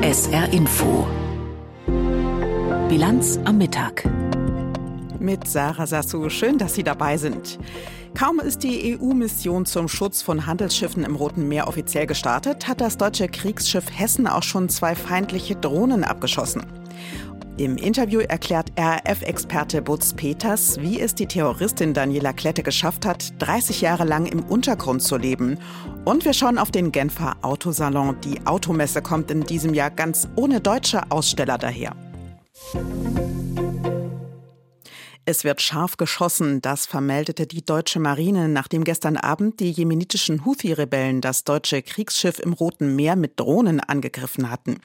SR Info. Bilanz am Mittag. Mit Sarah Sassou. Schön, dass Sie dabei sind. Kaum ist die EU-Mission zum Schutz von Handelsschiffen im Roten Meer offiziell gestartet, hat das deutsche Kriegsschiff Hessen auch schon zwei feindliche Drohnen abgeschossen. Im Interview erklärt RAF-Experte Butz Peters, wie es die Terroristin Daniela Klette geschafft hat, 30 Jahre lang im Untergrund zu leben. Und wir schauen auf den Genfer Autosalon. Die Automesse kommt in diesem Jahr ganz ohne deutsche Aussteller daher. Es wird scharf geschossen, das vermeldete die deutsche Marine, nachdem gestern Abend die jemenitischen Houthi-Rebellen das deutsche Kriegsschiff im Roten Meer mit Drohnen angegriffen hatten.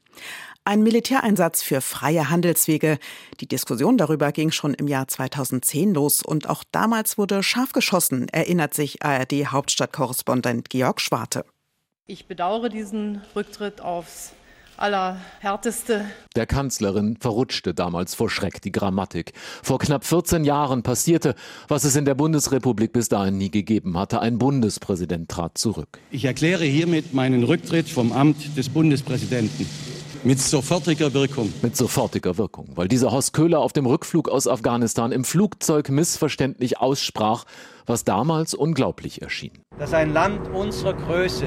Ein Militäreinsatz für freie Handelswege. Die Diskussion darüber ging schon im Jahr 2010 los und auch damals wurde scharf geschossen, erinnert sich ARD-Hauptstadtkorrespondent Georg Schwarte. Ich bedauere diesen Rücktritt aufs allerhärteste. Der Kanzlerin verrutschte damals vor Schreck die Grammatik. Vor knapp 14 Jahren passierte, was es in der Bundesrepublik bis dahin nie gegeben hatte. Ein Bundespräsident trat zurück. Ich erkläre hiermit meinen Rücktritt vom Amt des Bundespräsidenten. Mit sofortiger Wirkung. Mit sofortiger Wirkung, weil dieser Horst Köhler auf dem Rückflug aus Afghanistan im Flugzeug missverständlich aussprach, was damals unglaublich erschien. Dass ein Land unserer Größe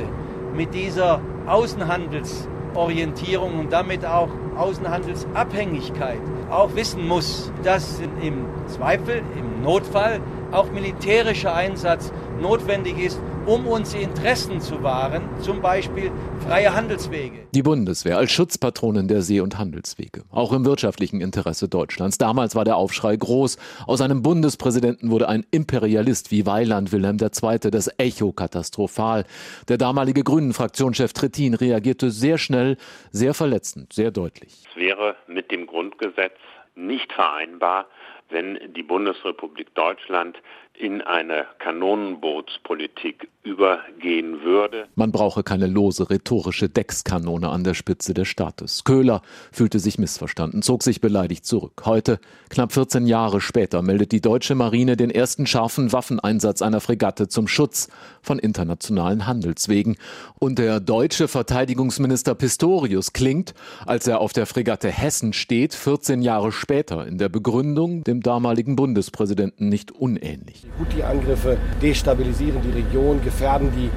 mit dieser Außenhandelsorientierung und damit auch Außenhandelsabhängigkeit auch wissen muss, dass im Zweifel, im Notfall auch militärischer Einsatz notwendig ist, um unsere Interessen zu wahren, zum Beispiel freie Handelswege. Die Bundeswehr als Schutzpatronin der See- und Handelswege, auch im wirtschaftlichen Interesse Deutschlands. Damals war der Aufschrei groß. Aus einem Bundespräsidenten wurde ein Imperialist wie Weiland Wilhelm II. Das Echo katastrophal. Der damalige Grünen-Fraktionschef Trittin reagierte sehr schnell, sehr verletzend, sehr deutlich. Es wäre mit dem Grundgesetz nicht vereinbar, wenn die Bundesrepublik Deutschland in eine Kanonenbootspolitik übergehen würde. Man brauche keine lose rhetorische Deckskanone an der Spitze des Staates. Köhler fühlte sich missverstanden, zog sich beleidigt zurück. Heute, knapp 14 Jahre später, meldet die deutsche Marine den ersten scharfen Waffeneinsatz einer Fregatte zum Schutz von internationalen Handelswegen. Und der deutsche Verteidigungsminister Pistorius klingt, als er auf der Fregatte Hessen steht, 14 Jahre später in der Begründung dem damaligen Bundespräsidenten nicht unähnlich. Houthi-Angriffe destabilisieren die Region, gefährden die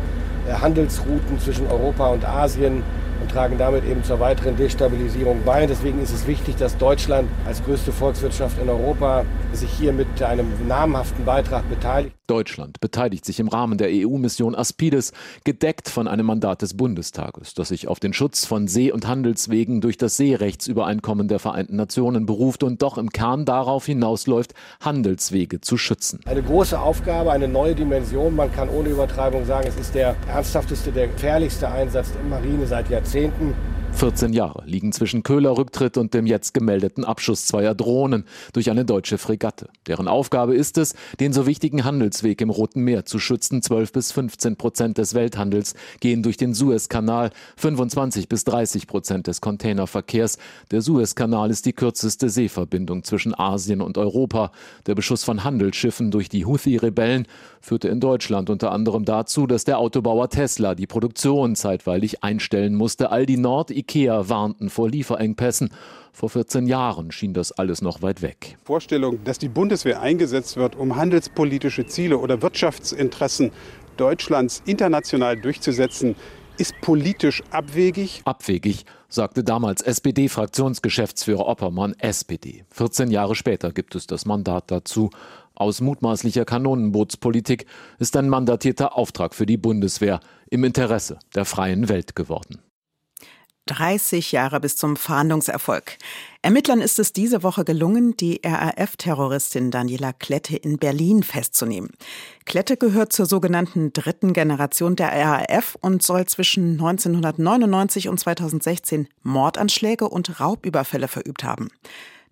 äh, Handelsrouten zwischen Europa und Asien und tragen damit eben zur weiteren Destabilisierung bei. Deswegen ist es wichtig, dass Deutschland als größte Volkswirtschaft in Europa sich hier mit einem namhaften Beitrag beteiligt. Deutschland beteiligt sich im Rahmen der EU-Mission Aspides, gedeckt von einem Mandat des Bundestages, das sich auf den Schutz von See- und Handelswegen durch das Seerechtsübereinkommen der Vereinten Nationen beruft und doch im Kern darauf hinausläuft, Handelswege zu schützen. Eine große Aufgabe, eine neue Dimension. Man kann ohne Übertreibung sagen, es ist der ernsthafteste, der gefährlichste Einsatz der Marine seit Jahrzehnten. 14 Jahre liegen zwischen Köhler Rücktritt und dem jetzt gemeldeten Abschuss zweier Drohnen durch eine deutsche Fregatte. Deren Aufgabe ist es, den so wichtigen Handelsweg im Roten Meer zu schützen. 12 bis 15 Prozent des Welthandels gehen durch den Suezkanal, 25 bis 30 Prozent des Containerverkehrs. Der Suezkanal ist die kürzeste Seeverbindung zwischen Asien und Europa. Der Beschuss von Handelsschiffen durch die Houthi-Rebellen führte in Deutschland unter anderem dazu, dass der Autobauer Tesla die Produktion zeitweilig einstellen musste. All die Nord IKEA warnten vor Lieferengpässen. Vor 14 Jahren schien das alles noch weit weg. Vorstellung, dass die Bundeswehr eingesetzt wird, um handelspolitische Ziele oder Wirtschaftsinteressen Deutschlands international durchzusetzen, ist politisch abwegig. Abwegig, sagte damals SPD-Fraktionsgeschäftsführer Oppermann, SPD. 14 Jahre später gibt es das Mandat dazu. Aus mutmaßlicher Kanonenbootspolitik ist ein mandatierter Auftrag für die Bundeswehr im Interesse der freien Welt geworden. 30 Jahre bis zum Fahndungserfolg. Ermittlern ist es diese Woche gelungen, die RAF-Terroristin Daniela Klette in Berlin festzunehmen. Klette gehört zur sogenannten dritten Generation der RAF und soll zwischen 1999 und 2016 Mordanschläge und Raubüberfälle verübt haben.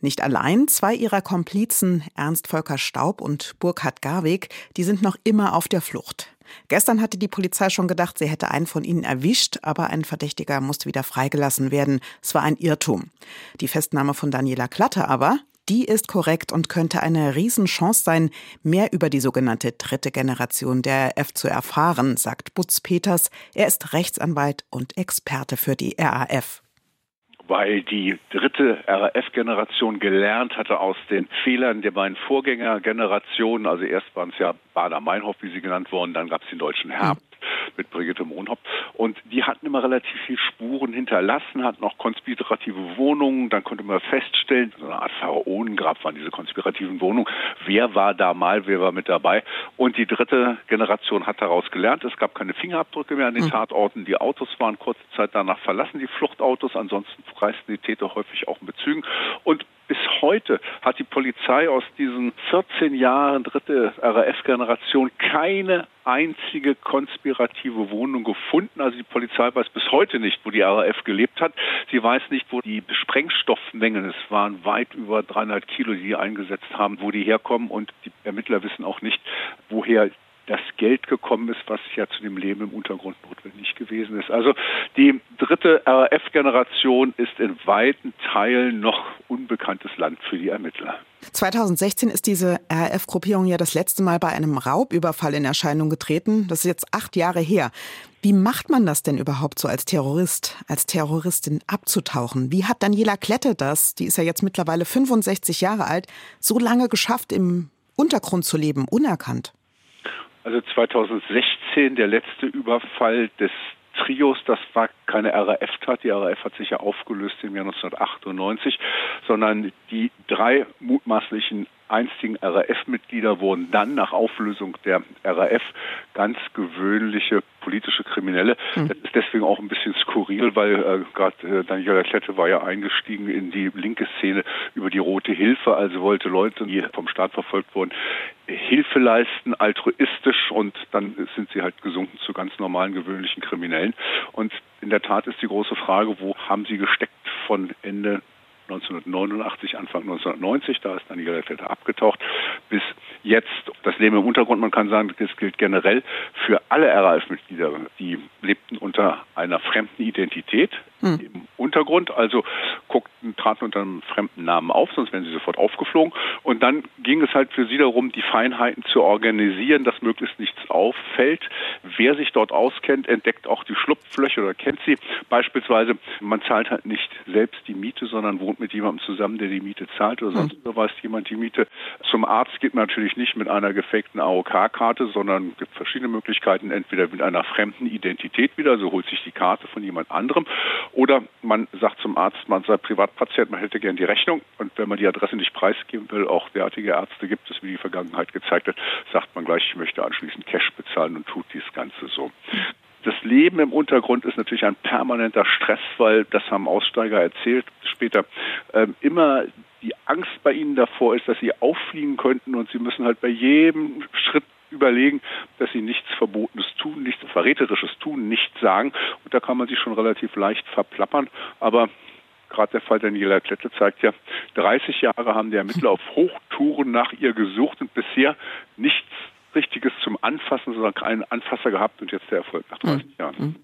Nicht allein, zwei ihrer Komplizen, Ernst Volker Staub und Burkhard Garweg, die sind noch immer auf der Flucht. Gestern hatte die Polizei schon gedacht, sie hätte einen von ihnen erwischt, aber ein Verdächtiger musste wieder freigelassen werden. Es war ein Irrtum. Die Festnahme von Daniela Klatte aber, die ist korrekt und könnte eine Riesenchance sein, mehr über die sogenannte dritte Generation der RAF zu erfahren, sagt Butz Peters. Er ist Rechtsanwalt und Experte für die RAF weil die dritte RAF-Generation gelernt hatte aus den Fehlern der beiden Vorgängergenerationen. Also erst waren es ja Bader-Meinhof, wie sie genannt wurden, dann gab es den Deutschen Herbst mit Brigitte Mohnhoff. Und die hatten immer relativ viel Spuren hinterlassen, hatten auch konspirative Wohnungen. Dann konnte man feststellen, so eine Art Pharaonengrab waren diese konspirativen Wohnungen. Wer war da mal, wer war mit dabei? Und die dritte Generation hat daraus gelernt. Es gab keine Fingerabdrücke mehr an den hm. Tatorten. Die Autos waren kurze Zeit danach verlassen, die Fluchtautos. Ansonsten reisten die Täter häufig auch mit Zügen. Und bis heute hat die Polizei aus diesen 14 Jahren dritte RAF-Generation keine einzige konspirative Wohnung gefunden. Also die Polizei weiß bis heute nicht, wo die RAF gelebt hat. Sie weiß nicht, wo die Sprengstoffmengen, es waren weit über 300 Kilo, die, die eingesetzt haben, wo die herkommen. Und die Ermittler wissen auch nicht, woher das Geld gekommen ist, was ja zu dem Leben im Untergrund notwendig gewesen ist. Also die dritte RAF-Generation ist in weiten Teilen noch unbekanntes Land für die Ermittler. 2016 ist diese RAF-Gruppierung ja das letzte Mal bei einem Raubüberfall in Erscheinung getreten. Das ist jetzt acht Jahre her. Wie macht man das denn überhaupt so als Terrorist, als Terroristin abzutauchen? Wie hat Daniela Klette das, die ist ja jetzt mittlerweile 65 Jahre alt, so lange geschafft, im Untergrund zu leben, unerkannt? Also 2016 der letzte Überfall des Trios, das war keine RAF-Tat, die RAF hat sich ja aufgelöst im Jahr 1998, sondern die drei mutmaßlichen einstigen RAF-Mitglieder wurden dann nach Auflösung der RAF ganz gewöhnliche politische Kriminelle. Mhm. Das ist deswegen auch ein bisschen skurril, weil äh, gerade äh, Daniela Klette war ja eingestiegen in die linke Szene über die Rote Hilfe, also wollte Leute, die vom Staat verfolgt wurden, Hilfe leisten, altruistisch und dann sind sie halt gesunken zu ganz normalen, gewöhnlichen Kriminellen. Und in der Tat ist die große Frage, wo haben sie gesteckt von Ende 1989, Anfang 1990, da ist dann die Gelderfelder abgetaucht, bis jetzt das Leben im Untergrund. Man kann sagen, das gilt generell für alle RAF-Mitglieder. Die lebten unter einer fremden Identität hm. im Untergrund, also guckten, traten unter einem fremden Namen auf, sonst wären sie sofort aufgeflogen. Und dann ging es halt für sie darum, die Feinheiten zu organisieren, dass möglichst nichts auffällt. Wer sich dort auskennt, entdeckt auch die Schlupflöcher oder kennt sie. Beispielsweise, man zahlt halt nicht selbst die Miete, sondern wohnt mit jemandem zusammen, der die Miete zahlt oder sonst hm. überweist jemand die Miete. Zum Arzt geht man natürlich nicht mit einer gefakten AOK-Karte, sondern es gibt verschiedene Möglichkeiten, entweder mit einer fremden Identität wieder, so holt sich die Karte von jemand anderem, oder man sagt zum Arzt, man sei Privatpatient, man hätte gern die Rechnung und wenn man die Adresse nicht preisgeben will, auch derartige Ärzte gibt es, wie die Vergangenheit gezeigt hat, sagt man gleich, ich möchte anschließend Cash bezahlen und tut dies Ganze so. Das Leben im Untergrund ist natürlich ein permanenter Stress, weil, das haben Aussteiger erzählt später, äh, immer die Angst bei ihnen davor ist, dass sie auffliegen könnten und sie müssen halt bei jedem Schritt überlegen, dass sie nichts Verbotenes tun, nichts Verräterisches tun, nichts sagen. Und da kann man sich schon relativ leicht verplappern. Aber gerade der Fall Daniela Klette zeigt ja, 30 Jahre haben die Ermittler auf Hochtouren nach ihr gesucht und bisher nichts Richtiges zum Anfassen, sondern keinen Anfasser gehabt und jetzt der Erfolg nach 30 hm. Jahren. Hm.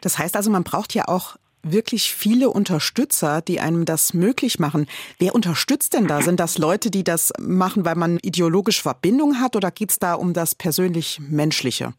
Das heißt also, man braucht ja auch wirklich viele Unterstützer, die einem das möglich machen. Wer unterstützt denn da? Sind das Leute, die das machen, weil man ideologische Verbindung hat oder geht es da um das persönlich Menschliche?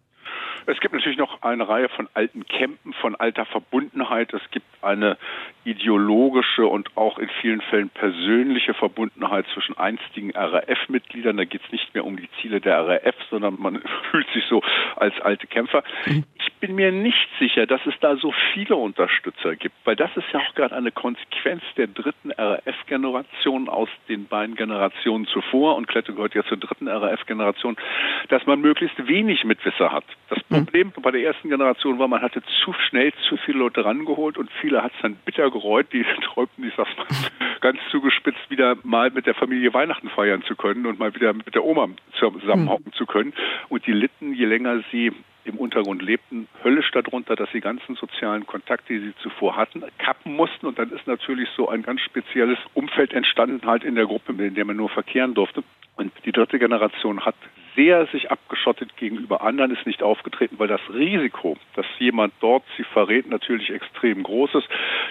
Es gibt natürlich noch eine Reihe von alten Campen, von alter Verbundenheit. Es gibt eine ideologische und auch in vielen Fällen persönliche Verbundenheit zwischen einstigen RAF-Mitgliedern. Da geht es nicht mehr um die Ziele der RAF, sondern man fühlt sich so als alte Kämpfer. Mhm. Ich bin mir nicht sicher, dass es da so viele Unterstützer gibt, weil das ist ja auch gerade eine Konsequenz der dritten RAF-Generation aus den beiden Generationen zuvor und Klette gehört ja zur dritten RAF-Generation, dass man möglichst wenig Mitwisser hat. Das. Problem bei der ersten Generation war, man hatte zu schnell zu viele Leute rangeholt und viele hat es dann bitter gereut, die träumten, ich sag's mal ganz zugespitzt, wieder mal mit der Familie Weihnachten feiern zu können und mal wieder mit der Oma zusammenhocken mhm. zu können. Und die litten, je länger sie im Untergrund lebten, höllisch darunter, dass sie ganzen sozialen Kontakte, die sie zuvor hatten, kappen mussten. Und dann ist natürlich so ein ganz spezielles Umfeld entstanden, halt in der Gruppe, in der man nur verkehren durfte. Und die dritte Generation hat sehr sich abgeschottet gegenüber anderen, ist nicht aufgetreten, weil das Risiko, dass jemand dort sie verrät, natürlich extrem groß ist.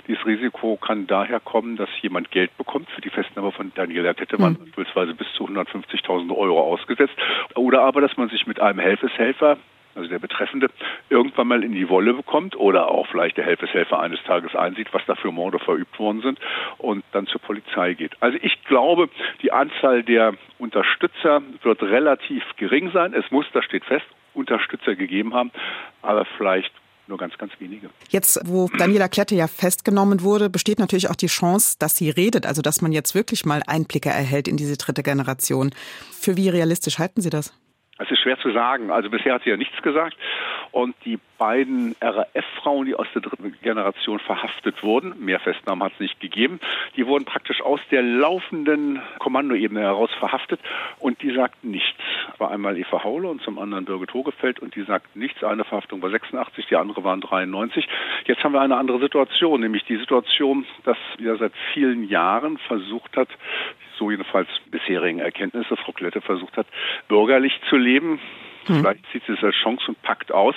Dieses Risiko kann daher kommen, dass jemand Geld bekommt. Für die Festnahme von Daniela hätte man mhm. beispielsweise bis zu 150.000 Euro ausgesetzt. Oder aber, dass man sich mit einem Helfeshelfer also der Betreffende, irgendwann mal in die Wolle bekommt oder auch vielleicht der Helfeshelfer eines Tages einsieht, was da für Morde verübt worden sind und dann zur Polizei geht. Also ich glaube, die Anzahl der Unterstützer wird relativ gering sein. Es muss, das steht fest, Unterstützer gegeben haben, aber vielleicht nur ganz, ganz wenige. Jetzt, wo Daniela Klette ja festgenommen wurde, besteht natürlich auch die Chance, dass sie redet, also dass man jetzt wirklich mal Einblicke erhält in diese dritte Generation. Für wie realistisch halten Sie das? Es ist schwer zu sagen. Also bisher hat sie ja nichts gesagt. Und die beiden RAF-Frauen, die aus der dritten Generation verhaftet wurden, mehr Festnahmen hat es nicht gegeben, die wurden praktisch aus der laufenden Kommandoebene heraus verhaftet und die sagten nichts. War einmal Eva Haule und zum anderen Birgit Hogefeld und die sagten nichts. Eine Verhaftung war 86, die andere waren 93. Jetzt haben wir eine andere Situation, nämlich die Situation, dass ja seit vielen Jahren versucht hat, so jedenfalls bisherigen Erkenntnisse, Frau Klette versucht hat, bürgerlich zu leben. Hm. Vielleicht sieht sie es als Chance und packt aus.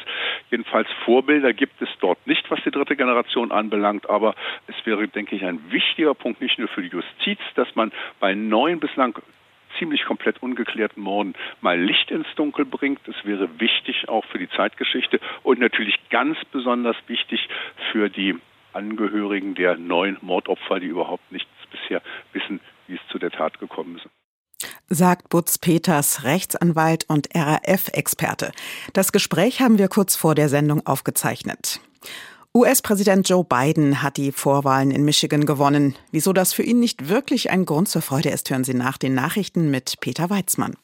Jedenfalls Vorbilder gibt es dort nicht, was die dritte Generation anbelangt. Aber es wäre, denke ich, ein wichtiger Punkt nicht nur für die Justiz, dass man bei neuen bislang ziemlich komplett ungeklärten Morden mal Licht ins Dunkel bringt. Es wäre wichtig auch für die Zeitgeschichte und natürlich ganz besonders wichtig für die Angehörigen der neuen Mordopfer, die überhaupt nichts bisher wissen, wie es zu der Tat gekommen ist sagt Butz Peters, Rechtsanwalt und RAF-Experte. Das Gespräch haben wir kurz vor der Sendung aufgezeichnet. US-Präsident Joe Biden hat die Vorwahlen in Michigan gewonnen. Wieso das für ihn nicht wirklich ein Grund zur Freude ist, hören Sie nach den Nachrichten mit Peter Weizmann.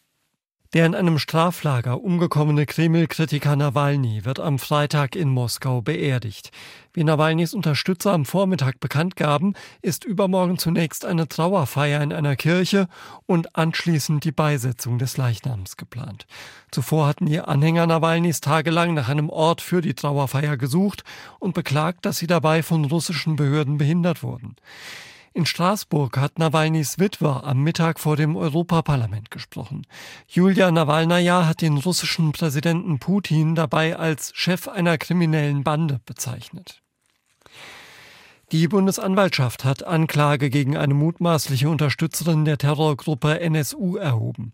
Der in einem Straflager umgekommene Kreml-Kritiker Nawalny wird am Freitag in Moskau beerdigt. Wie Nawalnys Unterstützer am Vormittag bekannt gaben, ist übermorgen zunächst eine Trauerfeier in einer Kirche und anschließend die Beisetzung des Leichnams geplant. Zuvor hatten die Anhänger Nawalnys tagelang nach einem Ort für die Trauerfeier gesucht und beklagt, dass sie dabei von russischen Behörden behindert wurden. In Straßburg hat Nawalnys Witwer am Mittag vor dem Europaparlament gesprochen. Julia Nawalnaja hat den russischen Präsidenten Putin dabei als Chef einer kriminellen Bande bezeichnet. Die Bundesanwaltschaft hat Anklage gegen eine mutmaßliche Unterstützerin der Terrorgruppe NSU erhoben.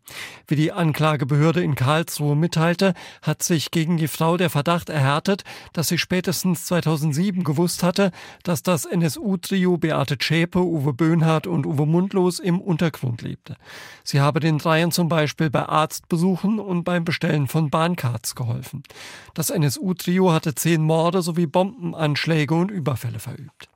Wie die Anklagebehörde in Karlsruhe mitteilte, hat sich gegen die Frau der Verdacht erhärtet, dass sie spätestens 2007 gewusst hatte, dass das NSU-Trio Beate Zschäpe, Uwe Böhnhardt und Uwe Mundlos im Untergrund lebte. Sie habe den Dreien zum Beispiel bei Arztbesuchen und beim Bestellen von Bahncards geholfen. Das NSU-Trio hatte zehn Morde sowie Bombenanschläge und Überfälle verübt.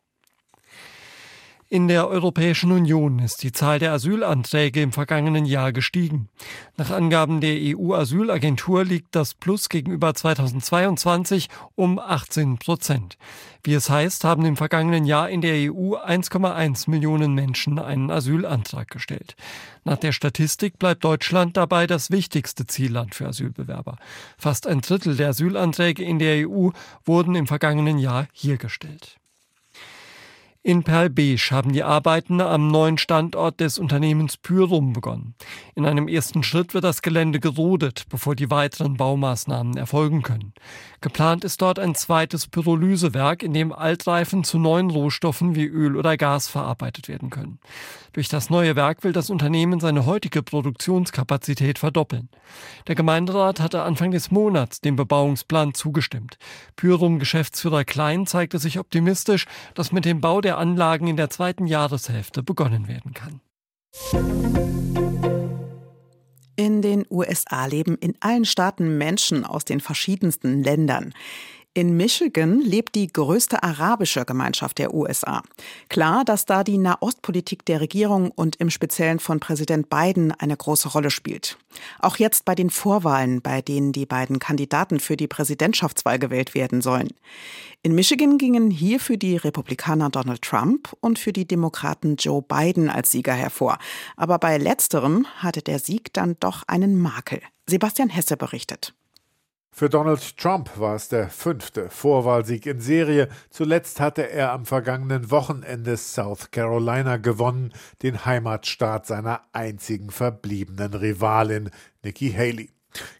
In der Europäischen Union ist die Zahl der Asylanträge im vergangenen Jahr gestiegen. Nach Angaben der EU-Asylagentur liegt das Plus gegenüber 2022 um 18 Prozent. Wie es heißt, haben im vergangenen Jahr in der EU 1,1 Millionen Menschen einen Asylantrag gestellt. Nach der Statistik bleibt Deutschland dabei das wichtigste Zielland für Asylbewerber. Fast ein Drittel der Asylanträge in der EU wurden im vergangenen Jahr hier gestellt. In Perl-Besch haben die Arbeiten am neuen Standort des Unternehmens Pyrum begonnen. In einem ersten Schritt wird das Gelände gerodet, bevor die weiteren Baumaßnahmen erfolgen können. Geplant ist dort ein zweites Pyrolysewerk, in dem Altreifen zu neuen Rohstoffen wie Öl oder Gas verarbeitet werden können. Durch das neue Werk will das Unternehmen seine heutige Produktionskapazität verdoppeln. Der Gemeinderat hatte Anfang des Monats dem Bebauungsplan zugestimmt. Pyrum-Geschäftsführer Klein zeigte sich optimistisch, dass mit dem Bau der Anlagen in der zweiten Jahreshälfte begonnen werden kann. In den USA leben in allen Staaten Menschen aus den verschiedensten Ländern. In Michigan lebt die größte arabische Gemeinschaft der USA. Klar, dass da die Nahostpolitik der Regierung und im Speziellen von Präsident Biden eine große Rolle spielt. Auch jetzt bei den Vorwahlen, bei denen die beiden Kandidaten für die Präsidentschaftswahl gewählt werden sollen. In Michigan gingen hier für die Republikaner Donald Trump und für die Demokraten Joe Biden als Sieger hervor. Aber bei letzterem hatte der Sieg dann doch einen Makel. Sebastian Hesse berichtet. Für Donald Trump war es der fünfte Vorwahlsieg in Serie. Zuletzt hatte er am vergangenen Wochenende South Carolina gewonnen, den Heimatstaat seiner einzigen verbliebenen Rivalin, Nikki Haley.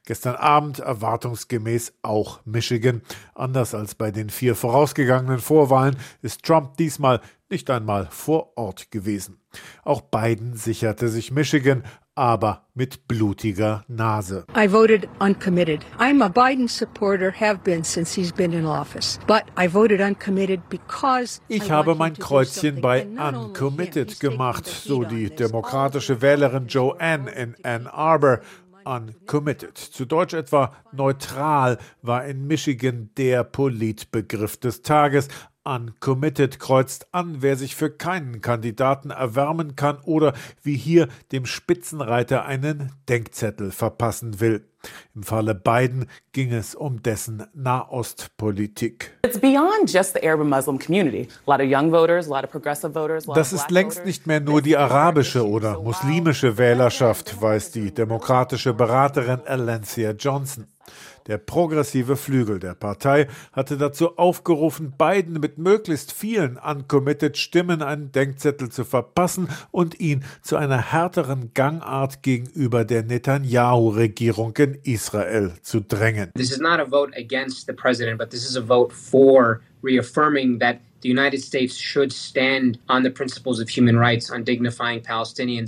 Gestern Abend erwartungsgemäß auch Michigan. Anders als bei den vier vorausgegangenen Vorwahlen ist Trump diesmal nicht einmal vor Ort gewesen. Auch Biden sicherte sich Michigan, aber mit blutiger Nase. I voted uncommitted. I'm a Biden supporter, have been since he's been in office. But I voted uncommitted because Ich habe mein Kreuzchen bei uncommitted gemacht, so die demokratische Wählerin Joanne in Ann Arbor. Uncommitted, zu Deutsch etwa neutral, war in Michigan der Politbegriff des Tages. Uncommitted kreuzt an, wer sich für keinen Kandidaten erwärmen kann oder wie hier dem Spitzenreiter einen Denkzettel verpassen will. Im Falle Biden ging es um dessen Nahostpolitik. Das ist längst nicht mehr nur die arabische oder muslimische Wählerschaft, weiß die demokratische Beraterin Alencia Johnson. Der progressive Flügel der Partei hatte dazu aufgerufen, Biden mit möglichst vielen uncommitted Stimmen einen Denkzettel zu verpassen und ihn zu einer härteren Gangart gegenüber der Netanyahu-Regierung in Israel zu drängen. This is not a vote against the president, but this is a vote for reaffirming that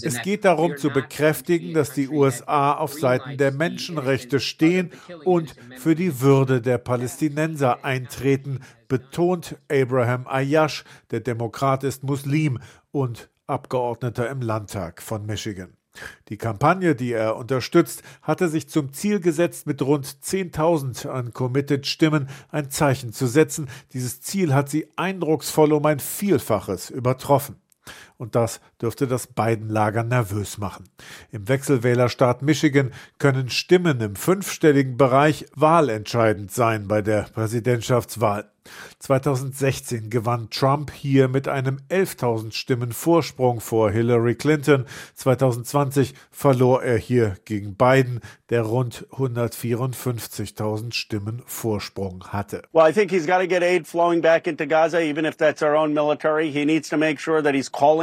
es geht darum zu bekräftigen, dass die USA auf Seiten der Menschenrechte stehen und für die Würde der Palästinenser eintreten, betont Abraham Ayash, der Demokrat ist Muslim und Abgeordneter im Landtag von Michigan. Die Kampagne, die er unterstützt, hatte sich zum Ziel gesetzt, mit rund 10.000 an Committed Stimmen ein Zeichen zu setzen. Dieses Ziel hat sie eindrucksvoll um ein Vielfaches übertroffen. Und das dürfte das beiden Lager nervös machen. Im Wechselwählerstaat Michigan können Stimmen im fünfstelligen Bereich wahlentscheidend sein bei der Präsidentschaftswahl. 2016 gewann Trump hier mit einem 11.000 Stimmen Vorsprung vor Hillary Clinton. 2020 verlor er hier gegen Biden, der rund 154.000 Stimmen Vorsprung hatte. Well, I think he's got to get aid flowing back into Gaza, even if that's our own military. He needs to make sure that he's calling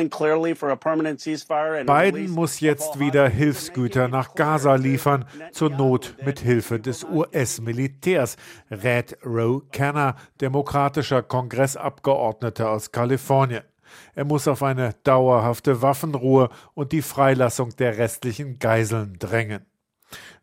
Biden muss jetzt wieder Hilfsgüter nach Gaza liefern, zur Not mit Hilfe des US-Militärs, rät Roe Canner, demokratischer Kongressabgeordneter aus Kalifornien. Er muss auf eine dauerhafte Waffenruhe und die Freilassung der restlichen Geiseln drängen.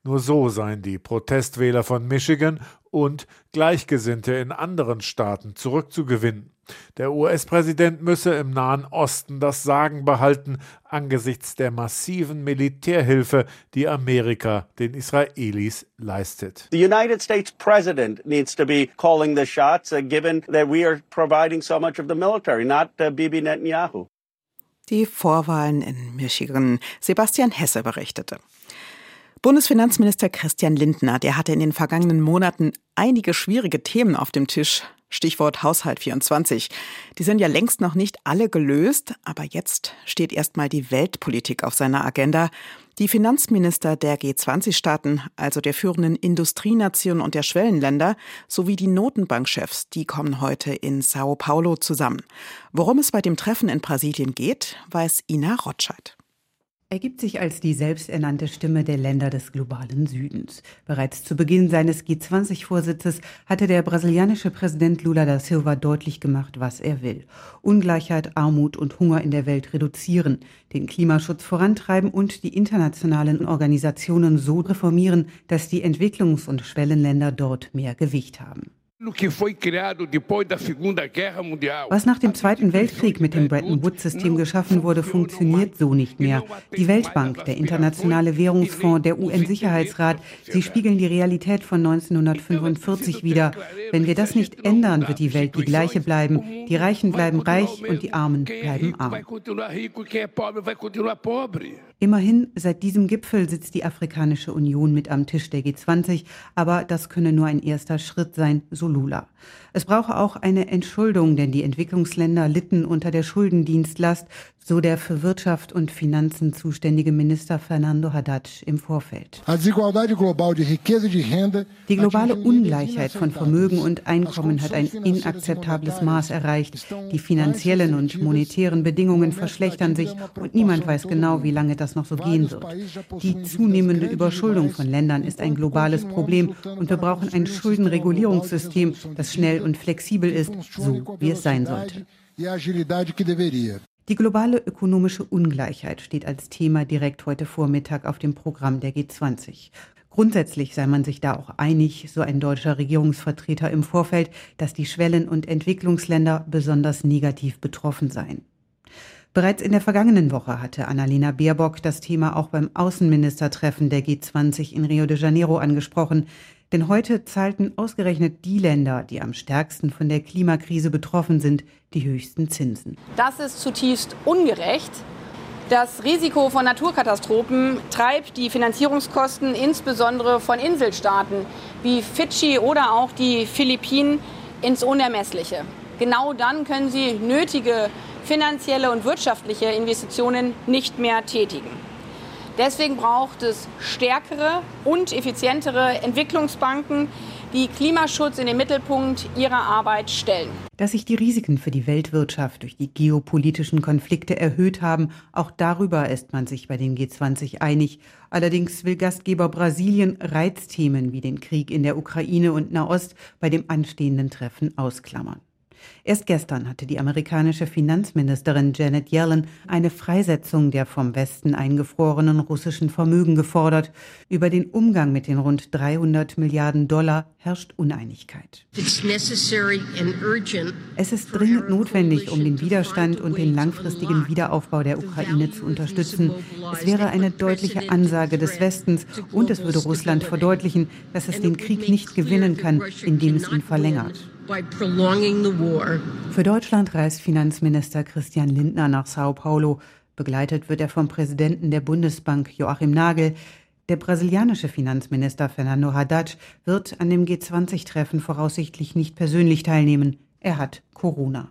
Nur so seien die Protestwähler von Michigan und Gleichgesinnte in anderen Staaten zurückzugewinnen. Der US-Präsident müsse im Nahen Osten das Sagen behalten angesichts der massiven Militärhilfe, die Amerika den Israelis leistet. The United States President needs to be calling the shots, uh, given that we are providing so much of the military, not uh, Bibi Netanyahu. Die Vorwahlen in Michigan. Sebastian Hesse berichtete. Bundesfinanzminister Christian Lindner, der hatte in den vergangenen Monaten einige schwierige Themen auf dem Tisch. Stichwort Haushalt 24. Die sind ja längst noch nicht alle gelöst, aber jetzt steht erstmal die Weltpolitik auf seiner Agenda. Die Finanzminister der G20-Staaten, also der führenden Industrienationen und der Schwellenländer, sowie die Notenbankchefs, die kommen heute in Sao Paulo zusammen. Worum es bei dem Treffen in Brasilien geht, weiß Ina Rotscheid ergibt sich als die selbsternannte Stimme der Länder des globalen Südens. Bereits zu Beginn seines G20-Vorsitzes hatte der brasilianische Präsident Lula da Silva deutlich gemacht, was er will. Ungleichheit, Armut und Hunger in der Welt reduzieren, den Klimaschutz vorantreiben und die internationalen Organisationen so reformieren, dass die Entwicklungs- und Schwellenländer dort mehr Gewicht haben. Was nach dem Zweiten Weltkrieg mit dem Bretton Woods-System geschaffen wurde, funktioniert so nicht mehr. Die Weltbank, der Internationale Währungsfonds, der UN-Sicherheitsrat, sie spiegeln die Realität von 1945 wider. Wenn wir das nicht ändern, wird die Welt die gleiche bleiben. Die Reichen bleiben reich und die Armen bleiben arm. Immerhin, seit diesem Gipfel sitzt die Afrikanische Union mit am Tisch der G20, aber das könne nur ein erster Schritt sein, so Lula. Es brauche auch eine Entschuldung, denn die Entwicklungsländer litten unter der Schuldendienstlast, so der für Wirtschaft und Finanzen zuständige Minister Fernando Haddad im Vorfeld. Die globale Ungleichheit von Vermögen und Einkommen hat ein inakzeptables Maß erreicht. Die finanziellen und monetären Bedingungen verschlechtern sich und niemand weiß genau, wie lange das noch so gehen wird. Die zunehmende Überschuldung von Ländern ist ein globales Problem und wir brauchen ein Schuldenregulierungssystem, das schnell und flexibel ist, so wie es sein sollte. Die globale ökonomische Ungleichheit steht als Thema direkt heute Vormittag auf dem Programm der G20. Grundsätzlich sei man sich da auch einig, so ein deutscher Regierungsvertreter im Vorfeld, dass die Schwellen- und Entwicklungsländer besonders negativ betroffen seien. Bereits in der vergangenen Woche hatte Annalena Baerbock das Thema auch beim Außenministertreffen der G20 in Rio de Janeiro angesprochen. Denn heute zahlten ausgerechnet die Länder, die am stärksten von der Klimakrise betroffen sind, die höchsten Zinsen. Das ist zutiefst ungerecht. Das Risiko von Naturkatastrophen treibt die Finanzierungskosten insbesondere von Inselstaaten wie Fidschi oder auch die Philippinen ins Unermessliche. Genau dann können sie nötige finanzielle und wirtschaftliche Investitionen nicht mehr tätigen. Deswegen braucht es stärkere und effizientere Entwicklungsbanken, die Klimaschutz in den Mittelpunkt ihrer Arbeit stellen. Dass sich die Risiken für die Weltwirtschaft durch die geopolitischen Konflikte erhöht haben, auch darüber ist man sich bei den G20 einig. Allerdings will Gastgeber Brasilien Reizthemen wie den Krieg in der Ukraine und Nahost bei dem anstehenden Treffen ausklammern. Erst gestern hatte die amerikanische Finanzministerin Janet Yellen eine Freisetzung der vom Westen eingefrorenen russischen Vermögen gefordert. Über den Umgang mit den rund 300 Milliarden Dollar herrscht Uneinigkeit. Es ist dringend notwendig, um den Widerstand und den langfristigen Wiederaufbau der Ukraine zu unterstützen. Es wäre eine deutliche Ansage des Westens und es würde Russland verdeutlichen, dass es den Krieg nicht gewinnen kann, indem es ihn verlängert. Für Deutschland reist Finanzminister Christian Lindner nach Sao Paulo. Begleitet wird er vom Präsidenten der Bundesbank Joachim Nagel. Der brasilianische Finanzminister Fernando Haddad wird an dem G20-Treffen voraussichtlich nicht persönlich teilnehmen. Er hat Corona.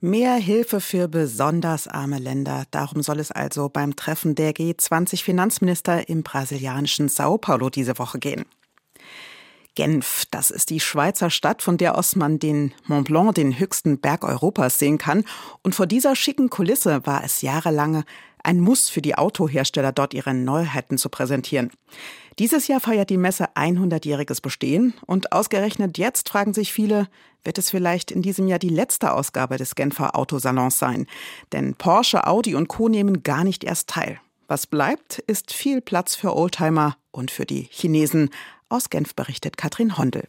Mehr Hilfe für besonders arme Länder. Darum soll es also beim Treffen der G20-Finanzminister im brasilianischen Sao Paulo diese Woche gehen. Genf, das ist die Schweizer Stadt, von der aus man den Mont Blanc, den höchsten Berg Europas, sehen kann. Und vor dieser schicken Kulisse war es jahrelang ein Muss für die Autohersteller, dort ihre Neuheiten zu präsentieren. Dieses Jahr feiert die Messe 100-jähriges Bestehen und ausgerechnet jetzt fragen sich viele, wird es vielleicht in diesem Jahr die letzte Ausgabe des Genfer Autosalons sein? Denn Porsche, Audi und Co. nehmen gar nicht erst teil. Was bleibt, ist viel Platz für Oldtimer und für die Chinesen. Aus Genf berichtet Katrin Hondel.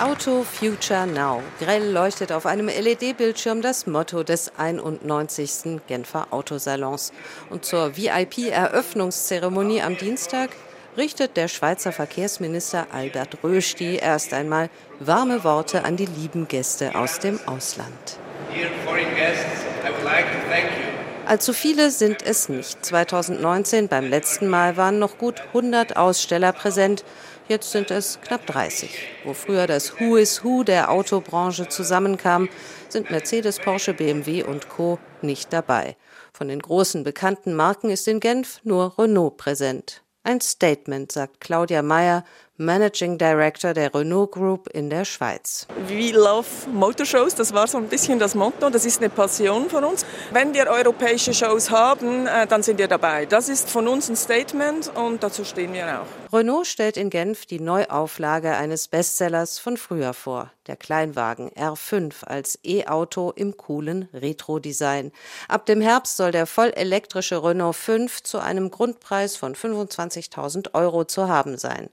Auto Future Now. Grell leuchtet auf einem LED-Bildschirm das Motto des 91. Genfer Autosalons. Und zur VIP-Eröffnungszeremonie am Dienstag richtet der Schweizer Verkehrsminister Albert Rösti erst einmal warme Worte an die lieben Gäste aus dem Ausland. Dear foreign guests, I would like to thank you Allzu viele sind es nicht. 2019 beim letzten Mal waren noch gut 100 Aussteller präsent. Jetzt sind es knapp 30. Wo früher das Who is Who der Autobranche zusammenkam, sind Mercedes, Porsche, BMW und Co. nicht dabei. Von den großen bekannten Marken ist in Genf nur Renault präsent. Ein Statement, sagt Claudia Meyer, Managing Director der Renault Group in der Schweiz. We love Motorshows, das war so ein bisschen das Motto, das ist eine Passion von uns. Wenn wir europäische Shows haben, äh, dann sind wir dabei. Das ist von uns ein Statement und dazu stehen wir auch. Renault stellt in Genf die Neuauflage eines Bestsellers von früher vor, der Kleinwagen R5 als E-Auto im coolen Retro-Design. Ab dem Herbst soll der vollelektrische Renault 5 zu einem Grundpreis von 25.000 Euro zu haben sein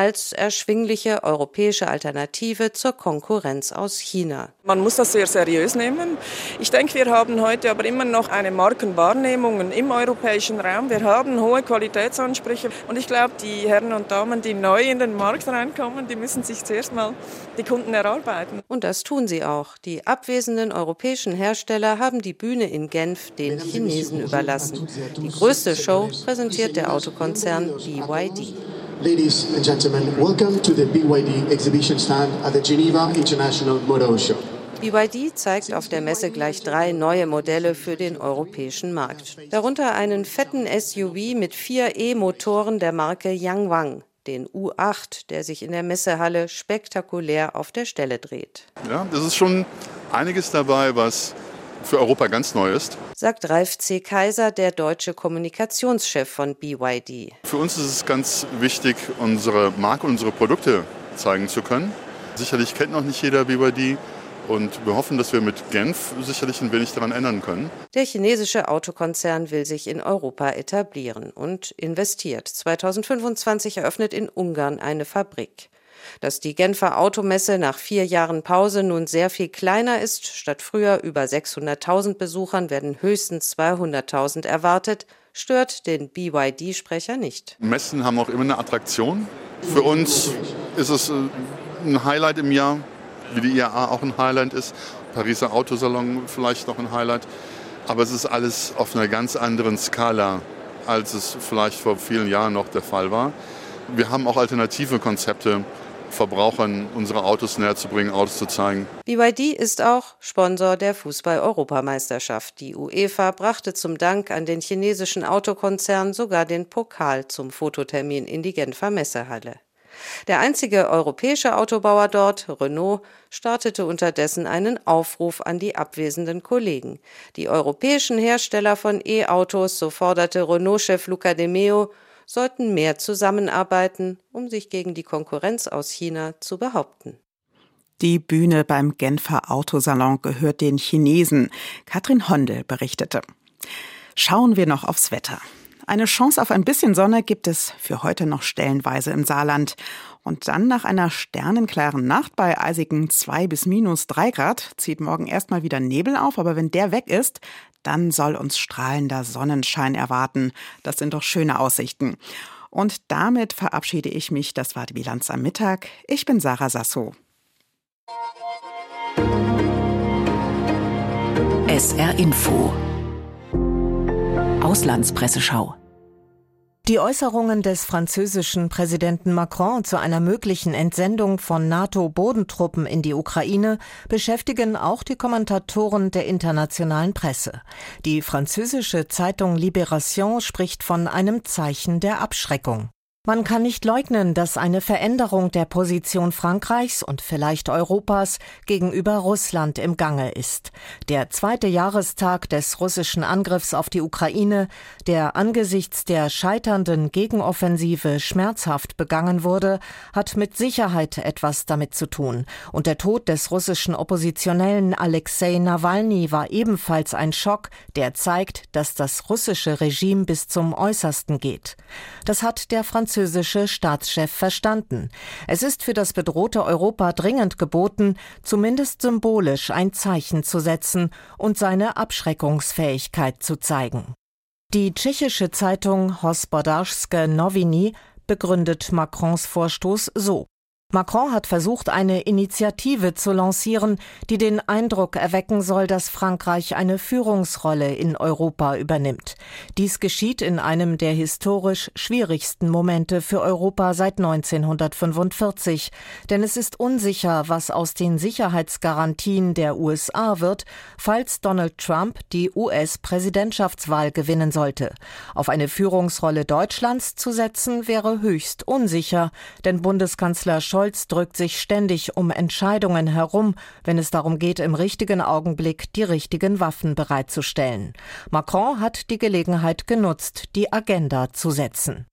als erschwingliche europäische Alternative zur Konkurrenz aus China. Man muss das sehr seriös nehmen. Ich denke, wir haben heute aber immer noch eine Markenwahrnehmung im europäischen Raum. Wir haben hohe Qualitätsansprüche und ich glaube, die Herren und Damen, die neu in den Markt reinkommen, die müssen sich zuerst mal die Kunden erarbeiten. Und das tun sie auch. Die abwesenden europäischen Hersteller haben die Bühne in Genf den Chinesen überlassen. Die größte Show präsentiert der Autokonzern BYD. Ladies and gentlemen, welcome to the BYD exhibition stand at the Geneva International Motor Show. BYD zeigt auf der Messe gleich drei neue Modelle für den europäischen Markt. Darunter einen fetten SUV mit vier E-Motoren der Marke Yangwang. den U8, der sich in der Messehalle spektakulär auf der Stelle dreht. Ja, das ist schon einiges dabei, was für Europa ganz neu ist. Sagt Ralf C. Kaiser, der deutsche Kommunikationschef von BYD. Für uns ist es ganz wichtig, unsere Marke und unsere Produkte zeigen zu können. Sicherlich kennt noch nicht jeder BYD. Und wir hoffen, dass wir mit Genf sicherlich ein wenig daran ändern können. Der chinesische Autokonzern will sich in Europa etablieren und investiert. 2025 eröffnet in Ungarn eine Fabrik. Dass die Genfer Automesse nach vier Jahren Pause nun sehr viel kleiner ist, statt früher über 600.000 Besuchern werden höchstens 200.000 erwartet, stört den BYD-Sprecher nicht. Messen haben auch immer eine Attraktion. Für uns ist es äh, ein Highlight im Jahr, wie die IAA auch ein Highlight ist. Pariser Autosalon vielleicht noch ein Highlight. Aber es ist alles auf einer ganz anderen Skala, als es vielleicht vor vielen Jahren noch der Fall war. Wir haben auch alternative Konzepte Verbrauchern unsere Autos näher zu bringen, Autos zu zeigen. BYD ist auch Sponsor der Fußball-Europameisterschaft. Die UEFA brachte zum Dank an den chinesischen Autokonzern sogar den Pokal zum Fototermin in die Genfer Messehalle. Der einzige europäische Autobauer dort, Renault, startete unterdessen einen Aufruf an die abwesenden Kollegen. Die europäischen Hersteller von E-Autos, so forderte Renault-Chef Luca de Meo, sollten mehr zusammenarbeiten, um sich gegen die Konkurrenz aus China zu behaupten. Die Bühne beim Genfer Autosalon gehört den Chinesen. Katrin Hondel berichtete. Schauen wir noch aufs Wetter. Eine Chance auf ein bisschen Sonne gibt es für heute noch stellenweise im Saarland. Und dann nach einer sternenklaren Nacht bei eisigen 2 bis minus 3 Grad zieht morgen erstmal wieder Nebel auf, aber wenn der weg ist, dann soll uns strahlender Sonnenschein erwarten. Das sind doch schöne Aussichten. Und damit verabschiede ich mich. Das war die Bilanz am Mittag. Ich bin Sarah Sasso. SR Info Auslandspresseschau die Äußerungen des französischen Präsidenten Macron zu einer möglichen Entsendung von NATO-Bodentruppen in die Ukraine beschäftigen auch die Kommentatoren der internationalen Presse. Die französische Zeitung Libération spricht von einem Zeichen der Abschreckung. Man kann nicht leugnen, dass eine Veränderung der Position Frankreichs und vielleicht Europas gegenüber Russland im Gange ist. Der zweite Jahrestag des russischen Angriffs auf die Ukraine, der angesichts der scheiternden Gegenoffensive schmerzhaft begangen wurde, hat mit Sicherheit etwas damit zu tun. Und der Tod des russischen Oppositionellen Alexei Nawalny war ebenfalls ein Schock, der zeigt, dass das russische Regime bis zum Äußersten geht. Das hat der französische Staatschef verstanden. Es ist für das bedrohte Europa dringend geboten, zumindest symbolisch ein Zeichen zu setzen und seine Abschreckungsfähigkeit zu zeigen. Die tschechische Zeitung Hospodářské Noviny begründet Macrons Vorstoß so. Macron hat versucht, eine Initiative zu lancieren, die den Eindruck erwecken soll, dass Frankreich eine Führungsrolle in Europa übernimmt. Dies geschieht in einem der historisch schwierigsten Momente für Europa seit 1945, denn es ist unsicher, was aus den Sicherheitsgarantien der USA wird, falls Donald Trump die US-Präsidentschaftswahl gewinnen sollte. Auf eine Führungsrolle Deutschlands zu setzen wäre höchst unsicher, denn Bundeskanzler Scholz Scholz drückt sich ständig um Entscheidungen herum, wenn es darum geht, im richtigen Augenblick die richtigen Waffen bereitzustellen. Macron hat die Gelegenheit genutzt, die Agenda zu setzen.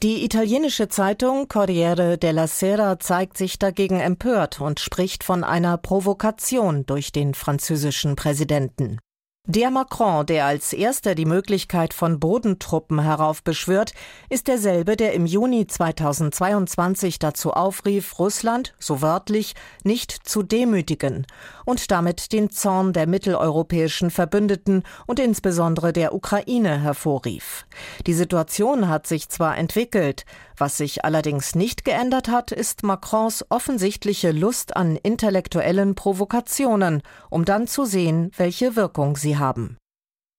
Die italienische Zeitung Corriere della Sera zeigt sich dagegen empört und spricht von einer Provokation durch den französischen Präsidenten. Der Macron, der als erster die Möglichkeit von Bodentruppen heraufbeschwört, ist derselbe, der im Juni 2022 dazu aufrief, Russland, so wörtlich, nicht zu demütigen und damit den Zorn der mitteleuropäischen Verbündeten und insbesondere der Ukraine hervorrief. Die Situation hat sich zwar entwickelt, was sich allerdings nicht geändert hat, ist Macrons offensichtliche Lust an intellektuellen Provokationen, um dann zu sehen, welche Wirkung sie haben.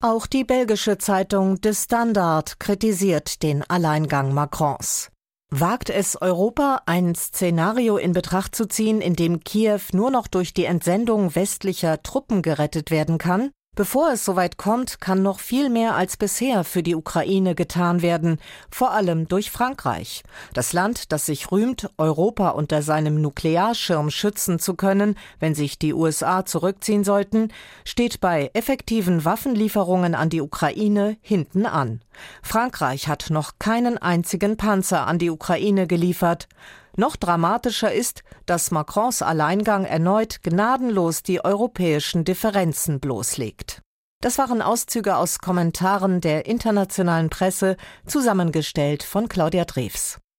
Auch die belgische Zeitung De Standard kritisiert den Alleingang Macrons. Wagt es Europa, ein Szenario in Betracht zu ziehen, in dem Kiew nur noch durch die Entsendung westlicher Truppen gerettet werden kann? Bevor es soweit kommt, kann noch viel mehr als bisher für die Ukraine getan werden, vor allem durch Frankreich. Das Land, das sich rühmt, Europa unter seinem Nuklearschirm schützen zu können, wenn sich die USA zurückziehen sollten, steht bei effektiven Waffenlieferungen an die Ukraine hinten an. Frankreich hat noch keinen einzigen Panzer an die Ukraine geliefert. Noch dramatischer ist, dass Macrons Alleingang erneut gnadenlos die europäischen Differenzen bloßlegt. Das waren Auszüge aus Kommentaren der internationalen Presse, zusammengestellt von Claudia Drews.